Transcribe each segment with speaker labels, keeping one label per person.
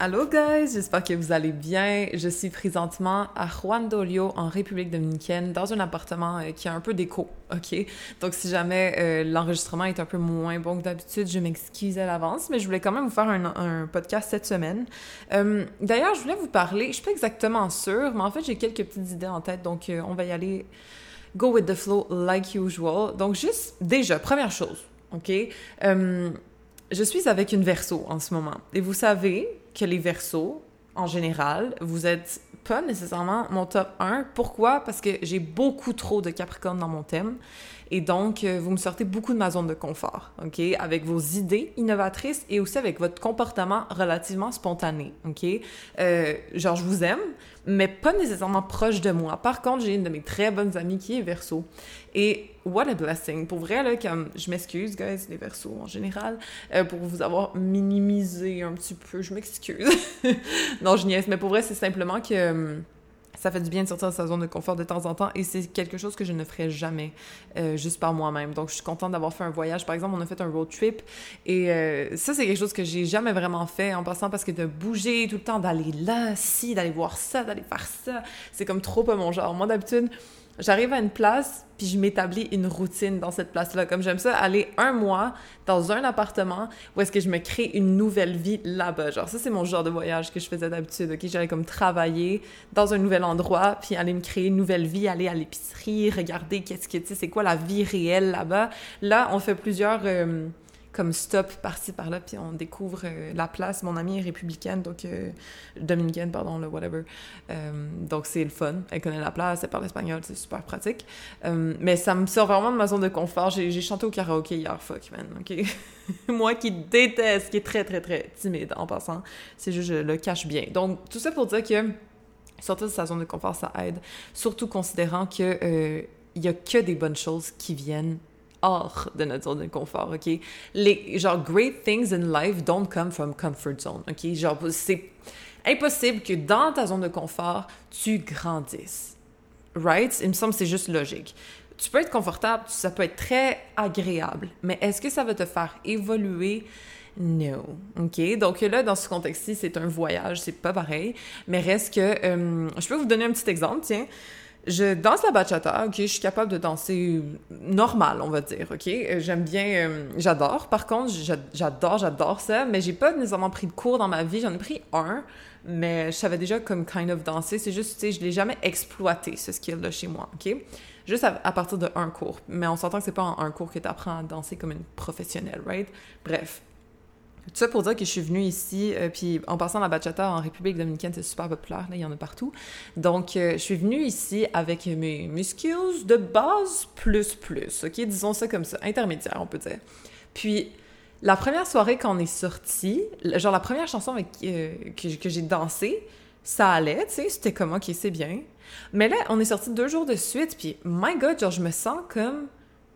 Speaker 1: Allô guys, j'espère que vous allez bien. Je suis présentement à Juan Dolio en République dominicaine dans un appartement euh, qui a un peu d'écho, ok? Donc si jamais euh, l'enregistrement est un peu moins bon que d'habitude, je m'excuse à l'avance, mais je voulais quand même vous faire un, podcast cette semaine. Euh, d'ailleurs, je voulais vous parler, je suis pas exactement sûre, mais en fait j'ai quelques petites idées en tête, donc on va y aller go with the flow like usual. Donc juste, déjà, première chose, ok? Je suis avec une verso en ce moment. Et vous savez, que les versos, en général, vous êtes pas nécessairement mon top 1. Pourquoi? Parce que j'ai beaucoup trop de Capricorne dans mon thème. Et donc, euh, vous me sortez beaucoup de ma zone de confort, OK? Avec vos idées innovatrices et aussi avec votre comportement relativement spontané, OK? Euh, genre, je vous aime, mais pas nécessairement proche de moi. Par contre, j'ai une de mes très bonnes amies qui est verso. Et what a blessing. Pour vrai, là, comme, je m'excuse, guys, les versos en général, euh, pour vous avoir minimisé un petit peu. Je m'excuse. non, je niaise, mais pour vrai, c'est simplement que ça fait du bien de sortir de sa zone de confort de temps en temps et c'est quelque chose que je ne ferais jamais euh, juste par moi-même. Donc, je suis contente d'avoir fait un voyage. Par exemple, on a fait un road trip et euh, ça, c'est quelque chose que j'ai jamais vraiment fait en passant parce que de bouger tout le temps, d'aller là, ci, d'aller voir ça, d'aller faire ça, c'est comme trop pas mon genre. Moi, d'habitude, j'arrive à une place, puis je m'établis une routine dans cette place-là. Comme j'aime ça, aller un mois dans un appartement où est-ce que je me crée une nouvelle vie là-bas. Genre, ça, c'est mon genre de voyage que je faisais d'habitude, OK? J'allais comme travailler dans un nouvel endroit, puis aller me créer une nouvelle vie, aller à l'épicerie, regarder qu'est-ce que, tu sais, c'est quoi la vie réelle là-bas. Là, on fait plusieurs... Euh, comme stop par-ci par-là, puis on découvre euh, la place. Mon amie est républicaine, donc euh, dominicaine, pardon, le whatever. Euh, donc c'est le fun. Elle connaît la place, elle parle espagnol, c'est super pratique. mais ça me sort vraiment de ma zone de confort. J'ai chanté au karaoké hier, fuck man, ok? Moi qui déteste, qui est très très très timide en passant, c'est juste je le cache bien. Donc tout ça pour dire que sortir de sa zone de confort, ça aide, surtout considérant que il y a que des bonnes choses qui viennent hors de notre zone de confort, OK? Les, genre, great things in life don't come from comfort zone, OK? Genre, c'est impossible que dans ta zone de confort, tu grandisses. Right? Il me semble que c'est juste logique. Tu peux être confortable, ça peut être très agréable, mais est-ce que ça va te faire évoluer? No. OK? Donc là, dans ce contexte-ci, c'est un voyage, c'est pas pareil, mais reste que... Euh, je peux vous donner un petit exemple, tiens. Je danse la bachata, ok, je suis capable de danser normal, on va dire, ok. J'aime bien, euh, j'adore. Par contre, j'adore, j'adore ça, mais j'ai pas nécessairement pris de cours dans ma vie. J'en ai pris un, mais je savais déjà comme kind of danser. C'est juste, tu sais, je l'ai jamais exploité ce skill-là chez moi, ok. Juste à, partir de un cours, mais on s'entend que c'est pas en un cours que tu apprends à danser comme une professionnelle, right? Bref, tout ça pour dire que je suis venue ici, euh, puis en passant la bachata en République dominicaine, c'est super populaire, là, il y en a partout. Donc, euh, je suis venue ici avec mes, mes skills de base plus plus, ok? Disons ça comme ça, intermédiaire, on peut dire. Puis, la première soirée quand on est sorti, genre la première chanson avec, euh, que, j'ai dansé, ça allait, tu sais, c'était comme, ok, c'est bien. Mais là, on est sorti deux jours de suite, puis, my God, genre, je me sens comme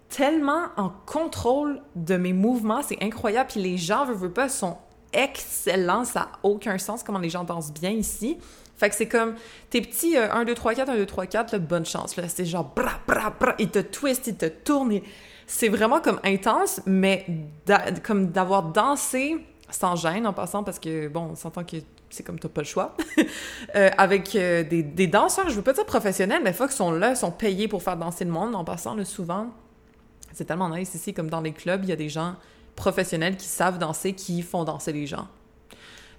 Speaker 1: tellement en contrôle de mes mouvements, c'est incroyable. Puis les gens, veux, veux pas, sont excellents. Ça n'a aucun sens comment les gens dansent bien ici. Fait que c'est comme tes petits 1, 2, 3, 4, 1, 2, 3, 4, bonne chance. Là, c'est genre bra, bra, bra, ils te twistent, ils te tournent. C'est vraiment comme intense, mais comme d'avoir dansé sans gêne en passant parce que, bon, on s'entend que c'est comme t'as pas le choix. euh, avec euh, des, danseurs, je veux pas dire professionnels, mais qu'ils sont là, sont payés pour faire danser le monde en passant, là, souvent. C'est tellement nice ici, comme dans les clubs, il y a des gens professionnels qui savent danser, qui font danser les gens.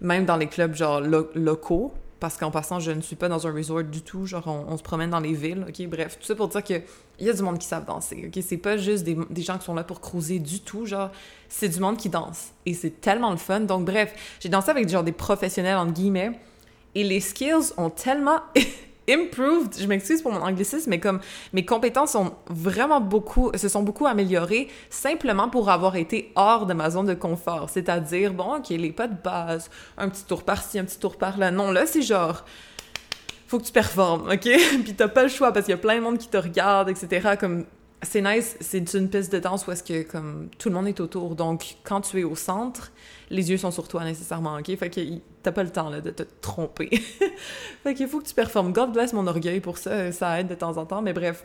Speaker 1: Même dans les clubs, genre, locaux, parce qu'en passant, je ne suis pas dans un resort du tout, genre, on, se promène dans les villes, OK? Bref, tout ça pour dire qu'il y a du monde qui savent danser, OK? C'est pas juste des, gens qui sont là pour cruiser du tout, genre, c'est du monde qui danse. Et c'est tellement le fun. Donc, bref, j'ai dansé avec, genre, des professionnels, entre guillemets, et les skills ont tellement improved. Je m'excuse pour mon anglicisme, mais comme mes compétences sont vraiment beaucoup, se sont beaucoup améliorées simplement pour avoir été hors de ma zone de confort. C'est-à-dire, bon, ok, les pas de base, un petit tour par-ci, un petit tour par-là. Non, là, c'est genre faut que tu performes, OK? puis t'as pas le choix parce qu'il y a plein de monde qui te regarde, etc. Comme c'est nice, c'est une piste de danse où est-ce que comme tout le monde est autour. Donc quand tu es au centre, les yeux sont sur toi nécessairement, OK? Fait que t'as pas le temps de te tromper. fait qu'il faut que tu performes. God bless mon orgueil pour ça, ça aide de temps en temps, mais bref.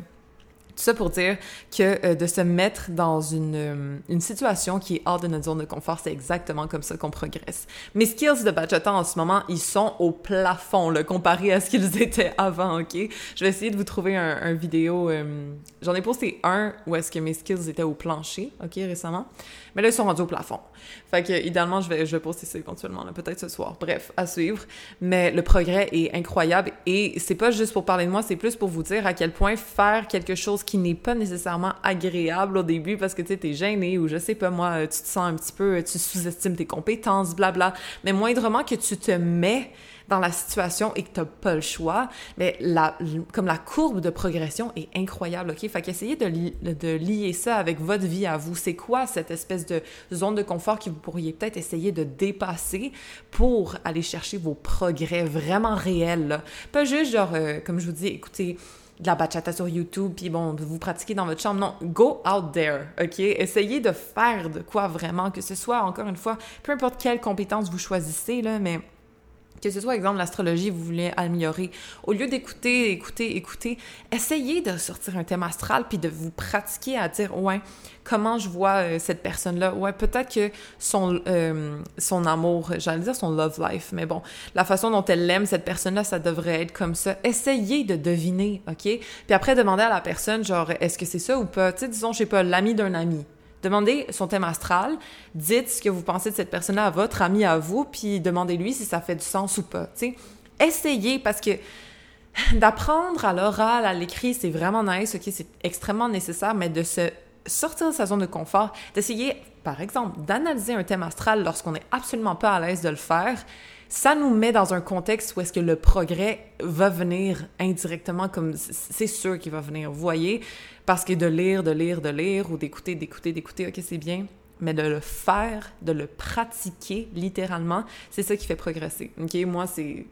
Speaker 1: Tout ça pour dire que euh, de se mettre dans une, euh, une, situation qui est hors de notre zone de confort, c'est exactement comme ça qu'on progresse. Mes skills de bachata en ce moment, ils sont au plafond, là, comparé à ce qu'ils étaient avant, OK? Je vais essayer de vous trouver un, vidéo. Euh, j'en ai posté un où est-ce que mes skills étaient au plancher, OK, récemment. Mais là, ils sont rendus au plafond. Fait que, idéalement, je vais, je vais poster ça éventuellement, peut-être ce soir. Bref, à suivre. Mais le progrès est incroyable et c'est pas juste pour parler de moi, c'est plus pour vous dire à quel point faire quelque chose qui n'est pas nécessairement agréable au début parce que tu sais, t'es gêné ou je sais pas moi, tu te sens un petit peu, tu sous-estimes tes compétences, blabla. Mais moindrement que tu te mets dans la situation et que t'as pas le choix, mais la, comme la courbe de progression est incroyable, OK? Fait qu'essayez de, de lier ça avec votre vie à vous. C'est quoi cette espèce de zone de confort que vous pourriez peut-être essayer de dépasser pour aller chercher vos progrès vraiment réels? Pas juste genre, euh, comme je vous dis, écoutez, de la bachata sur YouTube, puis bon, vous pratiquer dans votre chambre. Non, go out there, OK? Essayez de faire de quoi vraiment, que ce soit, encore une fois, peu importe quelle compétence vous choisissez, là, mais que ce soit, exemple, l'astrologie, vous voulez améliorer, au lieu d'écouter, écouter, écouter, essayez de sortir un thème astral puis de vous pratiquer à dire, ouais, comment je vois euh, cette personne-là? Ouais, peut-être que son, euh, son amour, j'allais dire son love life, mais bon, la façon dont elle aime cette personne-là, ça devrait être comme ça. Essayez de deviner, OK? Puis après, demandez à la personne, genre, est-ce que c'est ça ou pas? Tu sais, disons, je sais pas, l'ami d'un ami. Demandez son thème astral, dites ce que vous pensez de cette personne-là à votre ami, à vous, puis demandez-lui si ça fait du sens ou pas. sais. Essayez parce que d'apprendre à l'oral, à l'écrit, c'est vraiment nice, ok, c'est extrêmement nécessaire, mais de se sortir de sa zone de confort, d'essayer, par exemple, d'analyser un thème astral lorsqu'on n'est absolument pas à l'aise de le faire, ça nous met dans un contexte où est-ce que le progrès va venir indirectement, comme c'est sûr qu'il va venir, vous voyez, parce que de lire, de lire, de lire, ou d'écouter, d'écouter, d'écouter, ok, c'est bien, mais de le faire, de le pratiquer littéralement, c'est ça qui fait progresser. Ok, moi, c'est.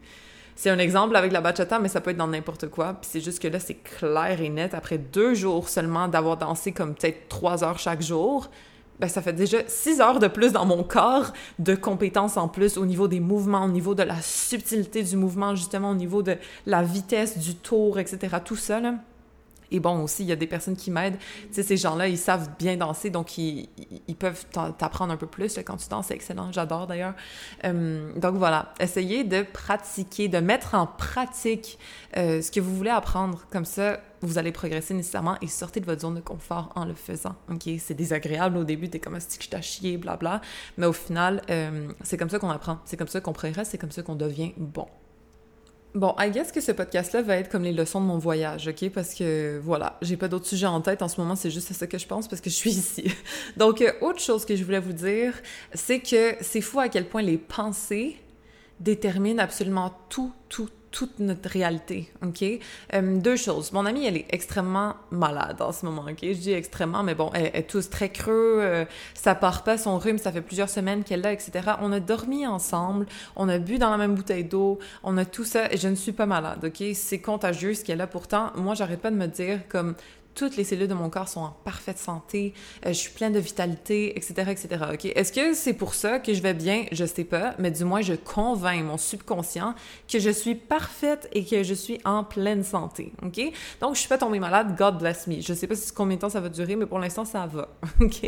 Speaker 1: C'est un exemple avec la bachata, mais ça peut être dans n'importe quoi. Puis c'est juste que là, c'est clair et net. Après deux jours seulement d'avoir dansé comme peut-être trois heures chaque jour, ben, ça fait déjà six heures de plus dans mon corps de compétences en plus au niveau des mouvements, au niveau de la subtilité du mouvement, justement au niveau de la vitesse du tour, etc. Tout ça. Et bon, aussi, il y a des personnes qui m'aident. Tu sais, ces gens-là, ils savent bien danser, donc ils, peuvent t'apprendre un peu plus quand tu danses. C'est excellent, j'adore d'ailleurs. Euh, donc voilà, essayez de pratiquer, de mettre en pratique euh, ce que vous voulez apprendre. Comme ça, vous allez progresser nécessairement et sortir de votre zone de confort en le faisant. OK? C'est désagréable au début, t'es comme un stick, je chier, blabla. Mais au final, euh, c'est comme ça qu'on apprend. C'est comme ça qu'on progresse, c'est comme ça qu'on devient bon. Bon, I guess que ce podcast-là va être comme les leçons de mon voyage, OK? Parce que, voilà, j'ai pas d'autres sujets en tête en ce moment, c'est juste à ça que je pense parce que je suis ici. Donc, euh, autre chose que je voulais vous dire, c'est que c'est fou à quel point les pensées déterminent absolument tout, tout, toute notre réalité, OK? Euh, deux choses. Mon amie, elle est extrêmement malade en ce moment, OK? Je dis extrêmement, mais bon, elle, est tous très creux, euh, ça part pas son rhume, ça fait plusieurs semaines qu'elle l'a, etc. On a dormi ensemble, on a bu dans la même bouteille d'eau, on a tout ça, et je ne suis pas malade, OK? C'est contagieux ce qu'elle a. Pourtant, moi, j'arrête pas de me dire comme toutes les cellules de mon corps sont en parfaite santé, euh, je suis pleine de vitalité, etc., etc. Ok, est-ce que c'est pour ça que je vais bien? Je sais pas, mais du moins je convainc mon subconscient que je suis parfaite et que je suis en pleine santé. Ok, donc je suis pas tombée malade. God bless me. Je sais pas combien de temps ça va durer, mais pour l'instant ça va. Ok,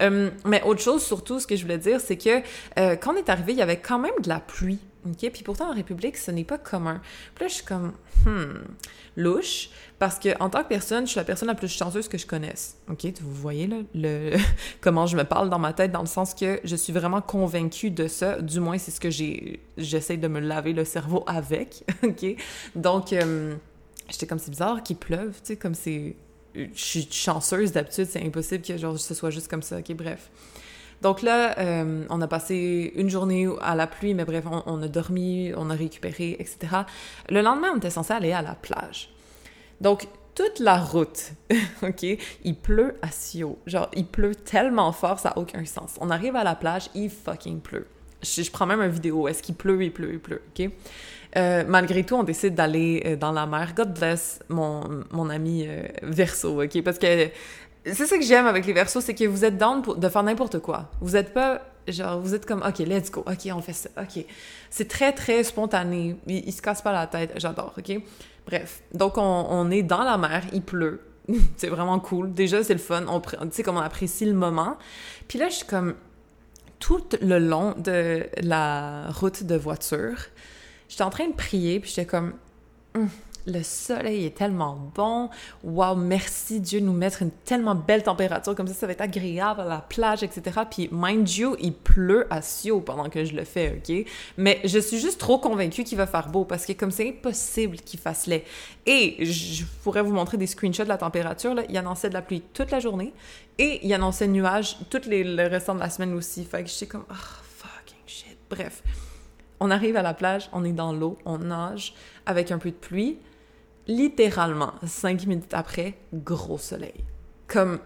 Speaker 1: euh, mais autre chose surtout, ce que je voulais dire, c'est que euh, quand on est arrivé, il y avait quand même de la pluie. OK? Puis pourtant, en République, ce n'est pas commun. Puis là, je suis comme, hmm, louche, parce que en tant que personne, je suis la personne la plus chanceuse que je connaisse. OK? Vous voyez, là, le... comment je me parle dans ma tête, dans le sens que je suis vraiment convaincue de ça. Du moins, c'est ce que j'ai... J'essaie de me laver le cerveau avec. OK? Donc, euh, j'étais comme, c'est bizarre qu'il pleuve, tu sais, comme c'est... Je suis chanceuse d'habitude, c'est impossible que genre, ce soit juste comme ça. OK? Bref. Donc là, euh, on a passé une journée à la pluie, mais bref, on, a dormi, on a récupéré, etc. Le lendemain, on était censé aller à la plage. Donc, toute la route, OK, il pleut à Sio. Genre, il pleut tellement fort, ça n'a aucun sens. On arrive à la plage, il fucking pleut. Je, prends même une vidéo, est-ce qu'il pleut, il pleut, il pleut, OK? Euh, malgré tout, on décide d'aller euh, dans la mer. God bless mon, mon ami Verso, OK? Parce que c'est ça que j'aime avec les Versos, c'est que vous êtes down pour, de faire n'importe quoi. Vous êtes pas, genre, vous êtes comme, OK, let's go, OK, on fait ça, OK. C'est très, très spontané. Il, il, se casse pas la tête. J'adore, OK? Bref. Donc, on, est dans la mer, il pleut. c'est vraiment cool. Déjà, c'est le fun. On, tu sais, comme on apprécie le moment. Puis là, je suis comme, tout le long de la route de voiture, j'étais en train de prier, puis j'étais comme, hum, le soleil est tellement bon. Wow, merci Dieu de nous mettre une tellement belle température. Comme ça, ça va être agréable à la plage, etc. Puis, mind you, il pleut à Sio pendant que je le fais, OK? Mais je suis juste trop convaincue qu'il va faire beau parce que comme c'est impossible qu'il fasse laid. Et je pourrais vous montrer des screenshots de la température. Là. Il annonçait de la pluie toute la journée et il annonçait nuages tout le restant de la semaine aussi. Fait que j'étais comme, oh, fucking shit. Bref. On arrive à la plage, on est dans l'eau, on nage avec un peu de pluie littéralement, cinq minutes après, gros soleil. Comme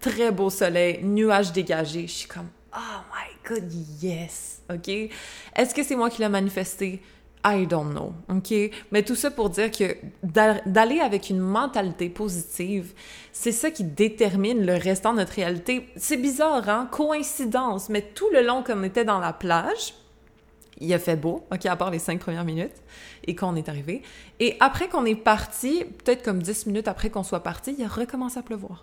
Speaker 1: très beau soleil, nuages dégagés. Je suis comme, oh my god, yes! OK? Est-ce que c'est moi qui l'ai manifesté? I don't know, OK? Mais tout ça pour dire que d'aller avec une mentalité positive, c'est ça qui détermine le restant de notre réalité. C'est bizarre, hein? Coïncidence, mais tout le long qu'on était dans la plage, il a fait beau, OK, à part les cinq premières minutes, et qu'on est arrivé. Et après qu'on est parti, peut-être comme dix minutes après qu'on soit parti, il a recommencé à pleuvoir.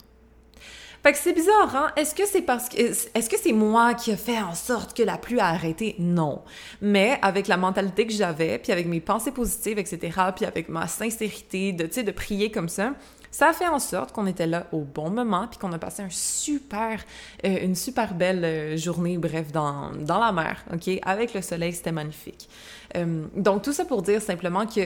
Speaker 1: Fait que c'est bizarre, hein? Est-ce que c'est parce que est-ce que c'est moi qui a fait en sorte que la pluie a arrêté? Non. Mais avec la mentalité que j'avais, puis avec mes pensées positives, etc., puis avec ma sincérité de, de prier comme ça, ça a fait en sorte qu'on était là au bon moment, puis qu'on a passé un super, euh, une super belle euh, journée, bref, dans, dans la mer, OK? Avec le soleil, c'était magnifique. Euh, donc, tout ça pour dire simplement que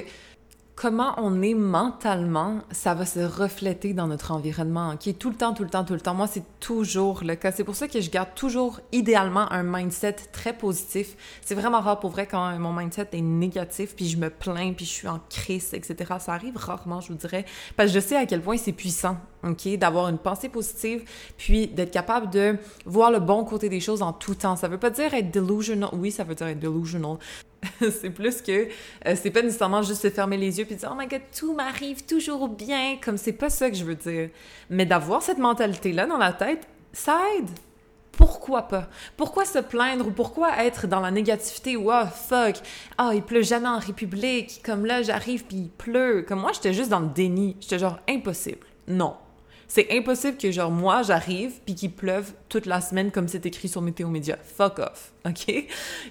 Speaker 1: comment on est mentalement, ça va se refléter dans notre environnement, qui est tout le temps, tout le temps, tout le temps. Moi, c'est toujours le cas. C'est pour ça que je garde toujours idéalement un mindset très positif. C'est vraiment rare pour vrai quand mon mindset est négatif, puis je me plains, puis je suis en crise, etc. Ça arrive rarement, je vous dirais, parce que je sais à quel point c'est puissant, OK, d'avoir une pensée positive, puis d'être capable de voir le bon côté des choses en tout temps. Ça veut pas dire être delusional. Oui, ça veut dire être delusional. c'est plus que euh, c'est pas nécessairement juste se fermer les yeux puis dire oh my god tout m'arrive toujours bien comme c'est pas ça que je veux dire mais d'avoir cette mentalité là dans la tête ça aide pourquoi pas? Pourquoi se plaindre ou pourquoi être dans la négativité ou oh fuck, ah oh, il pleut jamais en République, comme là j'arrive puis il pleut. Comme moi j'étais juste dans le déni, j'étais genre impossible. Non, c'est impossible que, genre, moi, j'arrive puis qu'il pleuve toute la semaine comme c'est écrit sur Météo Média. Fuck off. OK?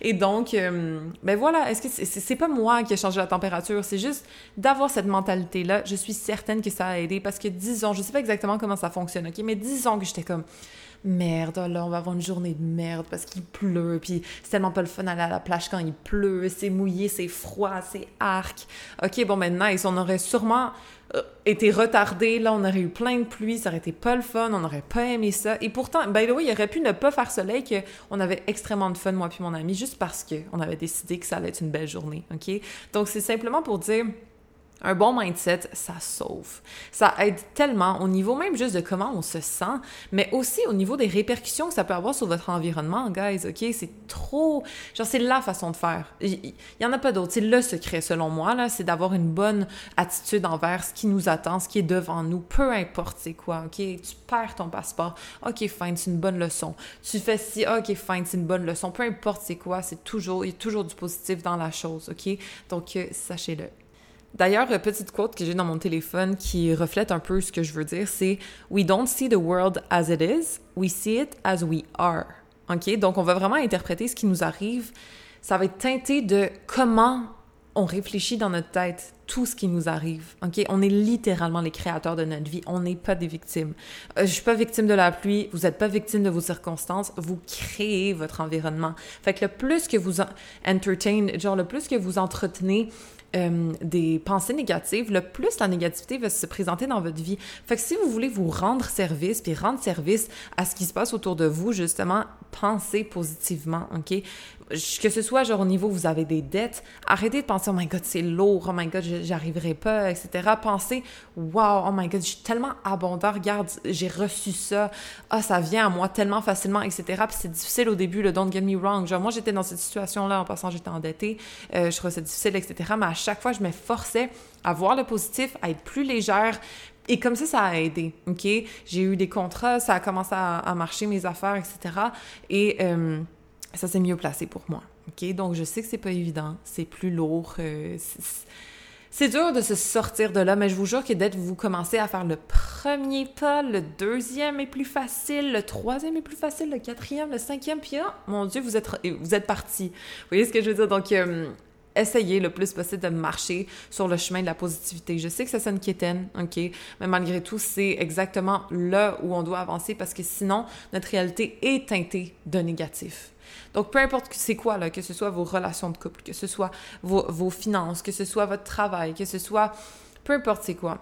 Speaker 1: Et donc, euh, ben voilà, est-ce que c'est pas moi qui ai changé la température? C'est juste d'avoir cette mentalité-là. Je suis certaine que ça a aidé parce que, disons, je sais pas exactement comment ça fonctionne, OK? Mais disons que j'étais comme merde, oh là, on va avoir une journée de merde parce qu'il pleut, puis c'est tellement pas le fun d'aller à la plage quand il pleut, c'est mouillé, c'est froid, c'est arc. OK, bon, ben nice, on aurait sûrement été retardé, là, on aurait eu plein de pluie, ça aurait été pas le fun, on n'aurait pas aimé ça. Et pourtant, by the way, il aurait pu ne pas faire soleil, qu'on avait extrêmement de fun, moi puis mon ami, juste parce qu'on avait décidé que ça allait être une belle journée, OK? Donc, c'est simplement pour dire un bon mindset, ça sauve. Ça aide tellement au niveau même juste de comment on se sent, mais aussi au niveau des répercussions que ça peut avoir sur votre environnement, guys, OK? C'est trop... Genre, c'est la façon de faire. Il y, en a pas d'autre. C'est le secret, selon moi, là, c'est d'avoir une bonne attitude envers ce qui nous attend, ce qui est devant nous, peu importe c'est quoi, OK? Tu perds ton passeport, OK, fine, c'est une bonne leçon. Tu fais ci, OK, fine, c'est une bonne leçon. Peu importe c'est quoi, c'est toujours... Il y a toujours du positif dans la chose, OK? Donc, euh, sachez-le. D'ailleurs, petite quote que j'ai dans mon téléphone qui reflète un peu ce que je veux dire, c'est We don't see the world as it is, we see it as we are. OK? Donc, on va vraiment interpréter ce qui nous arrive. Ça va être teinté de comment on réfléchit dans notre tête tout ce qui nous arrive. OK? On est littéralement les créateurs de notre vie. On n'est pas des victimes. Euh, je suis pas victime de la pluie. Vous n'êtes pas victime de vos circonstances. Vous créez votre environnement. Fait que le plus que vous entertain, genre le plus que vous entretenez euh, des pensées négatives, le plus la négativité va se présenter dans votre vie. Fait que si vous voulez vous rendre service, puis rendre service à ce qui se passe autour de vous, justement, pensez positivement, OK? Que ce soit genre au niveau vous avez des dettes, arrêtez de penser oh my god c'est lourd, oh my god j'arriverai pas, etc. Pensez wow oh my god je tellement abondant, regarde j'ai reçu ça, ah ça vient à moi tellement facilement, etc. C'est difficile au début, le don't get me wrong. Genre moi j'étais dans cette situation là en passant j'étais endettée, euh, je trouvais ça difficile, etc. Mais à chaque fois je me forçais à voir le positif, à être plus légère, et comme ça, ça a aidé, OK? J'ai eu des contrats, ça a commencé à, marcher, mes affaires, etc. Et euh, ça s'est mieux placé pour moi. Donc, je sais que c'est pas évident, c'est plus lourd. Euh, c'est dur de se sortir de là, mais je vous jure que dès que vous commencez à faire le premier pas, le deuxième est plus facile, le troisième est plus facile, le quatrième, le cinquième, puis ah, mon Dieu, vous êtes, vous êtes parti. Vous voyez ce que je veux dire? Donc, euh, essayez le plus possible de marcher sur le chemin de la positivité. Je sais que ça sonne quétaine, OK? Mais malgré tout, c'est exactement là où on doit avancer parce que sinon, notre réalité est teintée de négatif. Donc, peu importe c'est quoi, là, que ce soit vos relations de couple, que ce soit vos, finances, que ce soit votre travail, que ce soit... Peu importe c'est quoi.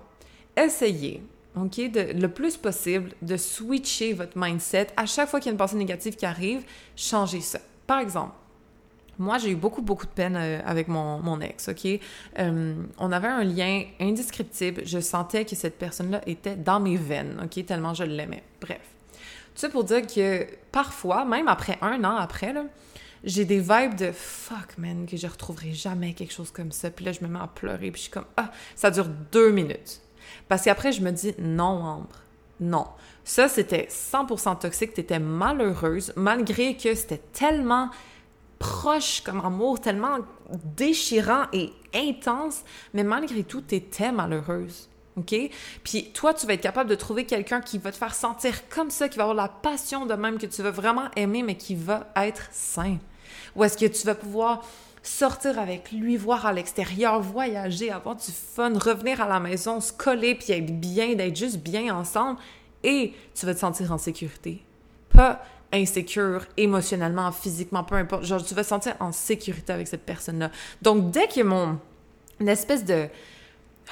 Speaker 1: Essayez, OK, de, le plus possible, de switcher votre mindset. À chaque fois qu'il y a une pensée négative qui arrive, changez ça. Par exemple, moi, j'ai eu beaucoup, beaucoup de peine euh, avec mon, mon, ex, OK? Euh, on avait un lien indescriptible. Je sentais que cette personne-là était dans mes veines, OK? Tellement je l'aimais. Bref. Ça pour dire que parfois, même après un an après, là, j'ai des vibes de fuck, man, que je retrouverai jamais quelque chose comme ça. Puis là, je me mets à pleurer, puis je suis comme, ah, ça dure deux minutes. Parce qu'après, je me dis, non, Ambre, non. Ça, c'était 100% toxique, t'étais malheureuse, malgré que c'était tellement proche comme amour, tellement déchirant et intense, mais malgré tout, t'étais malheureuse. OK? Puis toi, tu vas être capable de trouver quelqu'un qui va te faire sentir comme ça, qui va avoir la passion de même que tu veux vraiment aimer, mais qui va être sain. Ou est-ce que tu vas pouvoir sortir avec lui, voir à l'extérieur, voyager, avoir du fun, revenir à la maison, se coller, puis être bien, d'être juste bien ensemble, et tu vas te sentir en sécurité. Pas insécure émotionnellement, physiquement, peu importe. Genre, tu vas te sentir en sécurité avec cette personne-là. Donc, dès que mon espèce de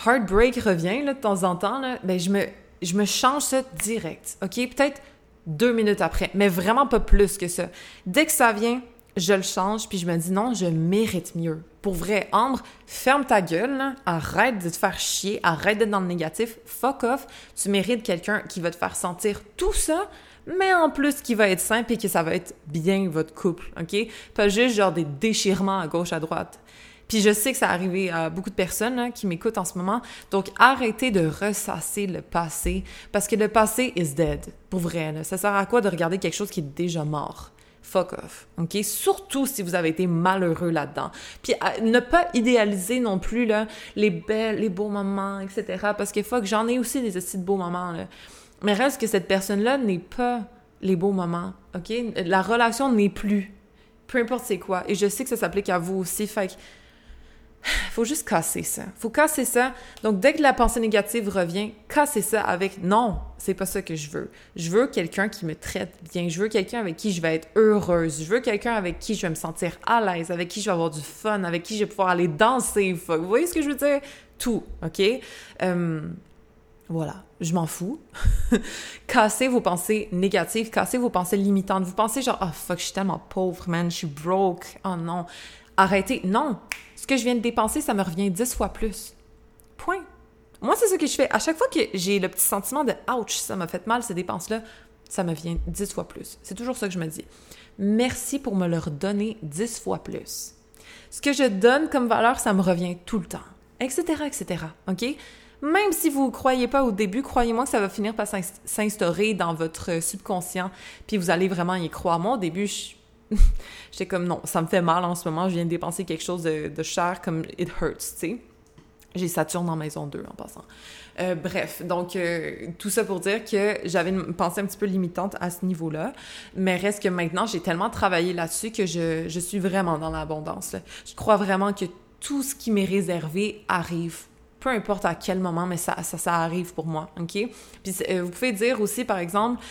Speaker 1: heartbreak revient de temps en temps, ben, je, me, je me change ça direct. OK? Peut-être deux minutes après, mais vraiment pas plus que ça. Dès que ça vient, je le change, puis je me dis non, je mérite mieux. Pour vrai, Ambre, ferme ta gueule, arrête de te faire chier, arrête d'être dans le négatif, fuck off. Tu mérites quelqu'un qui va te faire sentir tout ça, mais en plus qui va être simple et que ça va être bien votre couple, OK? Pas juste genre des déchirements à gauche, à droite. Puis je sais que ça arrive à beaucoup de personnes hein, qui m'écoutent en ce moment. Donc arrêtez de ressasser le passé parce que le passé is dead. Pour vrai, là. ça sert à quoi de regarder quelque chose qui est déjà mort? Fuck off, OK? Surtout si vous avez été malheureux là-dedans. Puis ne pas idéaliser non plus là, les belles, les beaux moments, etc. Parce que fuck, j'en ai aussi des de beaux moments. Là. Mais reste que cette personne-là n'est pas les beaux moments, OK? La relation n'est plus. Peu importe c'est quoi. Et je sais que ça s'applique à vous aussi. Fait que faut juste casser ça. Faut casser ça. Donc, dès que la pensée négative revient, casser ça avec non, c'est pas ça que je veux. Je veux quelqu'un qui me traite bien. Je veux quelqu'un avec qui je vais être heureuse. Je veux quelqu'un avec qui je vais me sentir à l'aise, avec qui je vais avoir du fun, avec qui je vais pouvoir aller danser. Vous voyez ce que je veux dire? Tout, OK? Euh, voilà, je m'en fous. cassez vos pensées négatives, cassez vos pensées limitantes. Vous pensez genre, oh fuck, je suis tellement pauvre, man, je suis broke. Oh non. Arrêtez. Non. Ce que je viens de dépenser, ça me revient dix fois plus. Point. Moi, c'est ce que je fais. À chaque fois que j'ai le petit sentiment de ouch, ça m'a fait mal, ces dépenses-là, ça me vient dix fois plus. C'est toujours ça que je me dis. Merci pour me le redonner dix fois plus. Ce que je donne comme valeur, ça me revient tout le temps. Etc., etc. OK? Même si vous ne croyez pas au début, croyez-moi que ça va finir par s'instaurer dans votre subconscient, puis vous allez vraiment y croire. Moi, au début, j'étais comme non, ça me fait mal en ce moment, je viens de dépenser quelque chose de, cher, comme it hurts, tu sais. J'ai Saturne en maison 2 en passant. Euh, bref, donc euh, tout ça pour dire que j'avais une pensée un petit peu limitante à ce niveau-là, mais reste que maintenant j'ai tellement travaillé là-dessus que je, je suis vraiment dans l'abondance. Je crois vraiment que tout ce qui m'est réservé arrive peu importe à quel moment, mais ça, ça, arrive pour moi, OK? Puis euh, vous pouvez dire aussi, par exemple,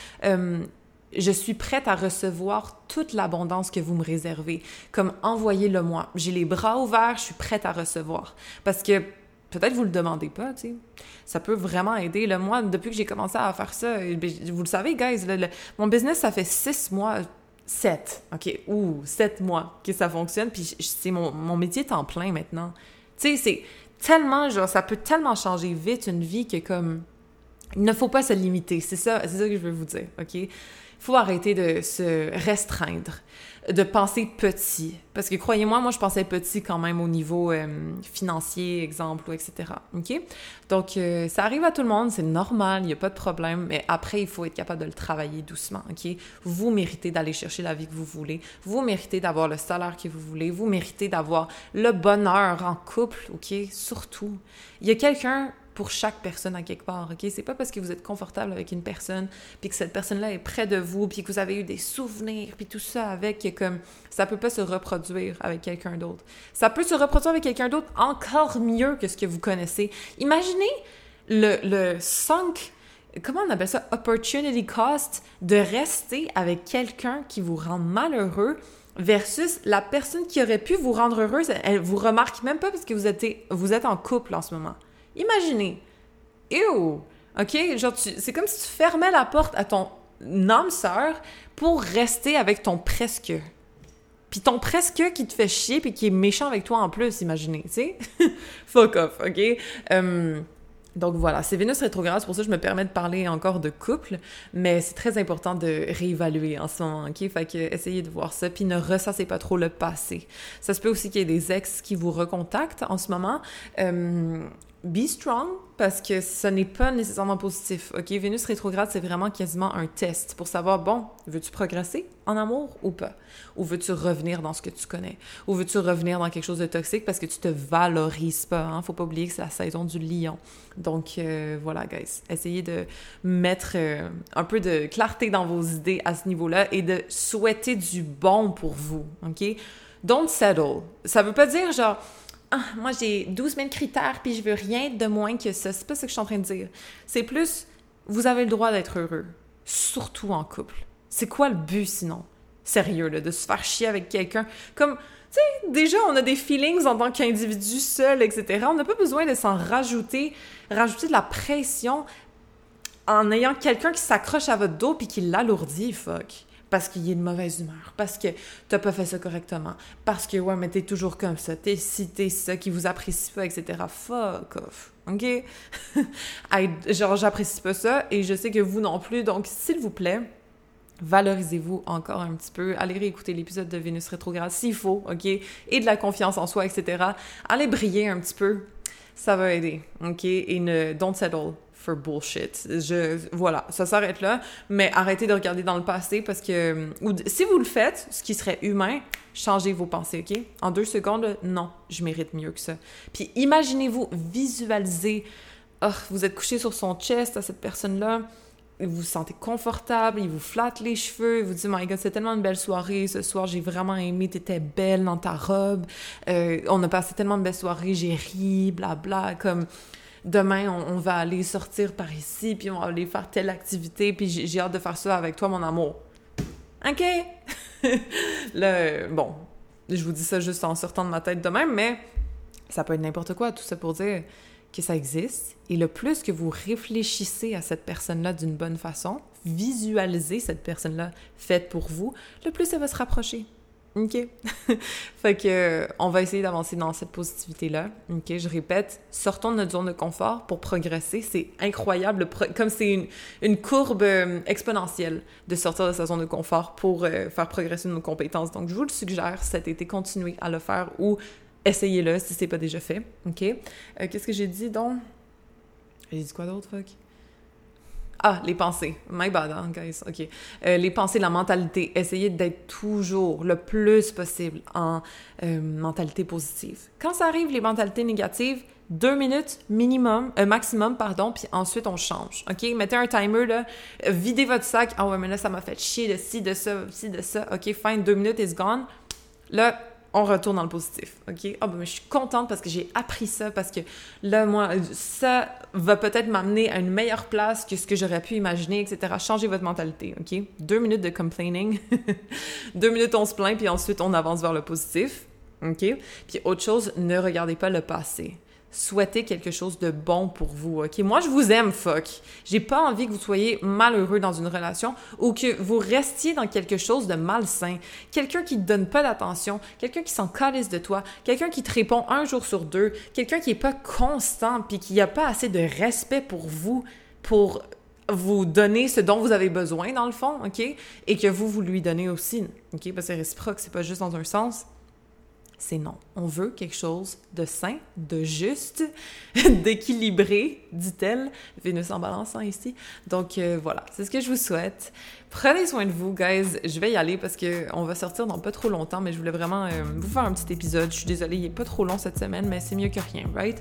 Speaker 1: je suis prête à recevoir toute l'abondance que vous me réservez, comme envoyez-le moi. J'ai les bras ouverts, je suis prête à recevoir. Parce que peut-être vous le demandez pas, tu sais. Ça peut vraiment aider. Moi, depuis que j'ai commencé à faire ça, ben, vous le savez, guys, mon business, ça fait six mois sept, OK, ou sept mois que ça fonctionne, puis c'est mon, mon métier en plein maintenant. Tu sais, c'est tellement, genre, ça peut tellement changer vite une vie que comme, il ne faut pas se limiter. C'est ça, c'est ça que je veux vous dire, OK? Faut arrêter de se restreindre de penser petit. Parce que croyez-moi, moi, je pensais petit quand même au niveau euh, financier, exemple, etc. OK? Donc, euh, ça arrive à tout le monde, c'est normal, il n'y a pas de problème, mais après, il faut être capable de le travailler doucement. OK? Vous méritez d'aller chercher la vie que vous voulez. Vous méritez d'avoir le salaire que vous voulez. Vous méritez d'avoir le bonheur en couple. OK? Surtout. Il y a quelqu'un pour chaque personne à quelque part, OK? C'est pas parce que vous êtes confortable avec une personne, puis que cette personne-là est près de vous, puis que vous avez eu des souvenirs, puis tout ça avec, que comme ça peut pas se reproduire avec quelqu'un d'autre. Ça peut se reproduire avec quelqu'un d'autre encore mieux que ce que vous connaissez. Imaginez le, le sunk comment on appelle ça, opportunity cost de rester avec quelqu'un qui vous rend malheureux versus la personne qui aurait pu vous rendre heureuse, elle vous remarque même pas parce que vous êtes, vous êtes en couple en ce moment. Imaginez. Ew! OK? Genre, c'est comme si tu fermais la porte à ton âme sœur pour rester avec ton presque. Puis ton presque qui te fait chier puis qui est méchant avec toi en plus, imaginez, tu sais? Fuck off, OK? Um, donc voilà, c'est Vénus rétrograde, c'est pour ça que je me permets de parler encore de couple, mais c'est très important de réévaluer en ce moment, ok? Fait que essayez de voir ça, puis ne ressassez pas trop le passé. Ça se peut aussi qu'il y ait des ex qui vous recontactent en ce moment. Euh, be strong parce que ce n'est pas nécessairement positif. OK, Vénus rétrograde, c'est vraiment quasiment un test pour savoir bon, veux-tu progresser en amour ou pas? Ou veux-tu revenir dans ce que tu connais? Ou veux-tu revenir dans quelque chose de toxique parce que tu te valorises pas hein? Faut pas oublier que c'est la saison du lion. Donc euh, voilà, guys, essayez de mettre euh, un peu de clarté dans vos idées à ce niveau-là et de souhaiter du bon pour vous, OK? Don't settle. Ça veut pas dire genre ah, moi j'ai 12 000 critères puis je veux rien de moins que ça. C'est pas ce que je suis en train de dire. C'est plus, vous avez le droit d'être heureux, surtout en couple. C'est quoi le but sinon? Sérieux, là, de se faire chier avec quelqu'un? Comme, tu sais, déjà, on a des feelings en tant qu'individu seul, etc. On n'a pas besoin de s'en rajouter, rajouter de la pression en ayant quelqu'un qui s'accroche à votre dos puis qui l'alourdit, fuck parce qu'il est de mauvaise humeur, parce que t'as pas fait ça correctement, parce que ouais, mais t'es toujours comme ça, t'es si t'es ça, qui vous apprécie pas, etc. Fuck off. OK? genre, j'apprécie pas ça et je sais que vous non plus. Donc, s'il vous plaît, valorisez-vous encore un petit peu. Allez réécouter l'épisode de Vénus rétrograde s'il faut, OK? Et de la confiance en soi, etc. Allez briller un petit peu. Ça va aider, OK? Et ne, don't settle bullshit. Je, voilà, ça s'arrête là. Mais arrêtez de regarder dans le passé parce que, ou si vous le faites, ce qui serait humain, changez vos pensées, OK? En deux secondes, non, je mérite mieux que ça. Puis imaginez-vous, visualisez, oh, vous êtes couché sur son chest à cette personne-là, vous vous sentez confortable, il vous flatte les cheveux, il vous dit « My God, c'est tellement une belle soirée, ce soir, j'ai vraiment aimé, t'étais belle dans ta robe, euh, on a passé tellement de belles soirées, j'ai ri, blabla, bla, comme demain, on, va aller sortir par ici, puis on va aller faire telle activité, puis j'ai hâte de faire ça avec toi, mon amour. OK? Là, bon, je vous dis ça juste en sortant de ma tête de même, mais ça peut être n'importe quoi, tout ça pour dire que ça existe. Et le plus que vous réfléchissez à cette personne-là d'une bonne façon, visualisez cette personne-là faite pour vous, le plus elle va se rapprocher. OK. fait que on va essayer d'avancer dans cette positivité-là. OK, je répète, sortons de notre zone de confort pour progresser. C'est incroyable, comme c'est une, courbe euh, exponentielle de sortir de sa zone de confort pour euh, faire progresser nos compétences. Donc, je vous le suggère cet été, continuez à le faire ou essayez-le si c'est pas déjà fait. OK? Euh, qu'est-ce que j'ai dit donc? J'ai dit quoi d'autre, fuck? Ah, les pensées. My bad, hein, guys. OK. Euh, les pensées, la mentalité. Essayez d'être toujours le plus possible en euh, mentalité positive. Quand ça arrive, les mentalités négatives, deux minutes minimum, euh, maximum, pardon, puis ensuite on change. OK? Mettez un timer, là. Videz votre sac. Ah ouais, mais là, ça m'a fait chier de ci, de ça, ci, de ça. OK, fine, deux minutes, it's gone. Là, on retourne dans le positif, OK? Ah, ben, je suis contente parce que j'ai appris ça, parce que là, moi, ça va peut-être m'amener à une meilleure place que ce que j'aurais pu imaginer, etc. Changez votre mentalité, OK? Deux minutes de complaining, deux minutes on se plaint, puis ensuite on avance vers le positif, OK? Puis autre chose, ne regardez pas le passé. Souhaiter quelque chose de bon pour vous, ok? Moi, je vous aime, fuck. J'ai pas envie que vous soyez malheureux dans une relation ou que vous restiez dans quelque chose de malsain. Quelqu'un qui te donne pas d'attention, quelqu'un qui s'en calisse de toi, quelqu'un qui te répond un jour sur deux, quelqu'un qui est pas constant puis qui a pas assez de respect pour vous pour vous donner ce dont vous avez besoin dans le fond, OK? Et que vous, vous lui donnez aussi, OK? Parce que c'est réciproque, c'est pas juste dans un sens c'est non. On veut quelque chose de sain, de juste, d'équilibré, dit-elle. Vénus en balance ici. Donc euh, voilà, c'est ce que je vous souhaite. Prenez soin de vous, guys. Je vais y aller parce que on va sortir dans pas trop longtemps, mais je voulais vraiment euh, vous faire un petit épisode. Je suis désolée, il est pas trop long cette semaine, mais c'est mieux que rien, right?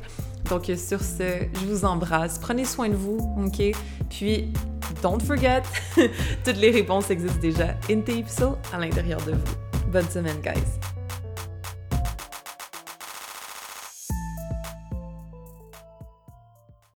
Speaker 1: Donc euh, sur ce, je vous embrasse. Prenez soin de vous, ok? Puis, don't forget, toutes les réponses existent déjà in the à l'intérieur de vous. Bonne semaine, guys.